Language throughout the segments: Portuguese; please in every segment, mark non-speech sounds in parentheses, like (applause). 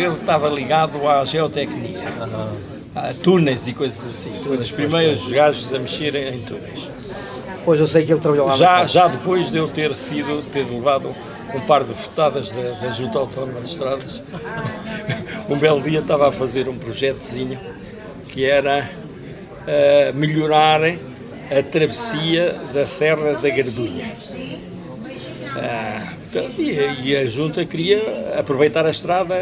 Ele estava ligado à geotecnia, a túneis e coisas assim. Foi um dos primeiros gajos a mexerem em túneis. Pois eu sei que ele trabalhou lá. Já, já depois de eu ter sido, ter levado um par de fotadas da, da Junta Autónoma de Estradas, (laughs) um belo dia estava a fazer um projetozinho que era uh, melhorar a travessia da Serra da Gardunha. Uh, portanto, e, e, a Junta queria aproveitar a estrada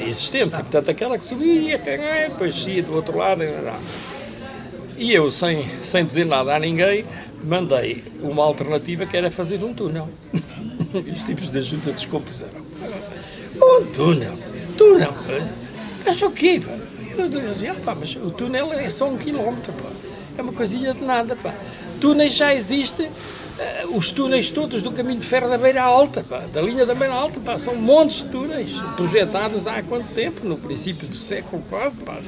existente, e, portanto aquela que subia, depois ia do outro lado. E eu, sem, sem dizer nada a ninguém, mandei uma alternativa que era fazer um túnel. (laughs) Os tipos da Junta descompuseram. Um túnel? Túnel? Mas o quê? Pá? Eu dizia, ah, pá, mas o túnel é só um quilómetro, pá. é uma coisinha de nada. Pá. Túneis já existem os túneis todos do caminho de ferro da Beira Alta, pá, da linha da Beira Alta, pá, são montes de túneis projetados há quanto tempo? No princípio do século quase, pá,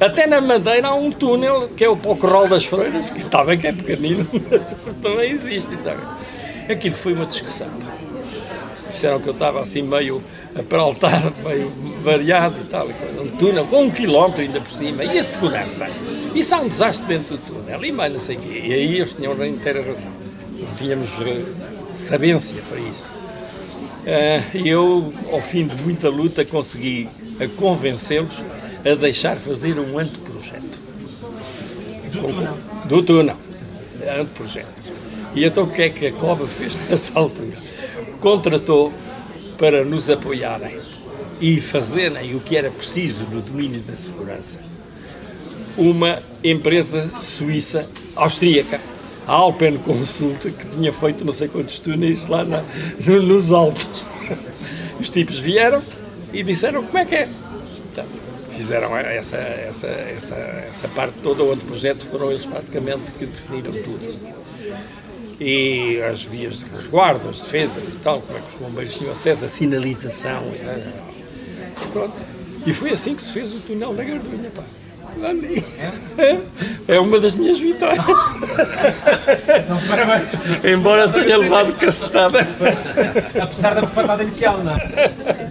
Até na Madeira há um túnel que é o Pocorol das Freiras, que está bem que é pequenino, (laughs) mas também existe. Tá Aquilo foi uma discussão. Disseram que eu estava assim meio peraltar, meio variado e tal. Um túnel com um quilómetro ainda por cima. E a segurança? Isso há um desastre dentro do túnel. E mais não sei o quê. E aí eles tinham inteira razão não tínhamos uh, sabência para isso. E eu, ao fim de muita luta, consegui convencê-los a deixar fazer um anteprojeto. Do túnel? Do túnel. Anteprojeto. E então o que é que a COBA fez (laughs) nessa altura? Contratou para nos apoiarem e fazerem o que era preciso no domínio da segurança uma empresa suíça austríaca a Alpen Consult, que tinha feito não sei quantos túneis lá na, no, nos Alpes. (laughs) Os tipos vieram e disseram como é que é. Portanto, fizeram essa, essa, essa, essa parte toda, outro projeto foram eles praticamente que definiram tudo. E as vias de resguardo, as defesas e tal, como é que os bombeiros tinham acesso, a sinalização. E, pronto. e foi assim que se fez o túnel da Gardunha, pá. É? é uma das minhas vitórias. Então, parabéns. Embora tenha levado cacetada. Apesar da bufatada inicial, não é?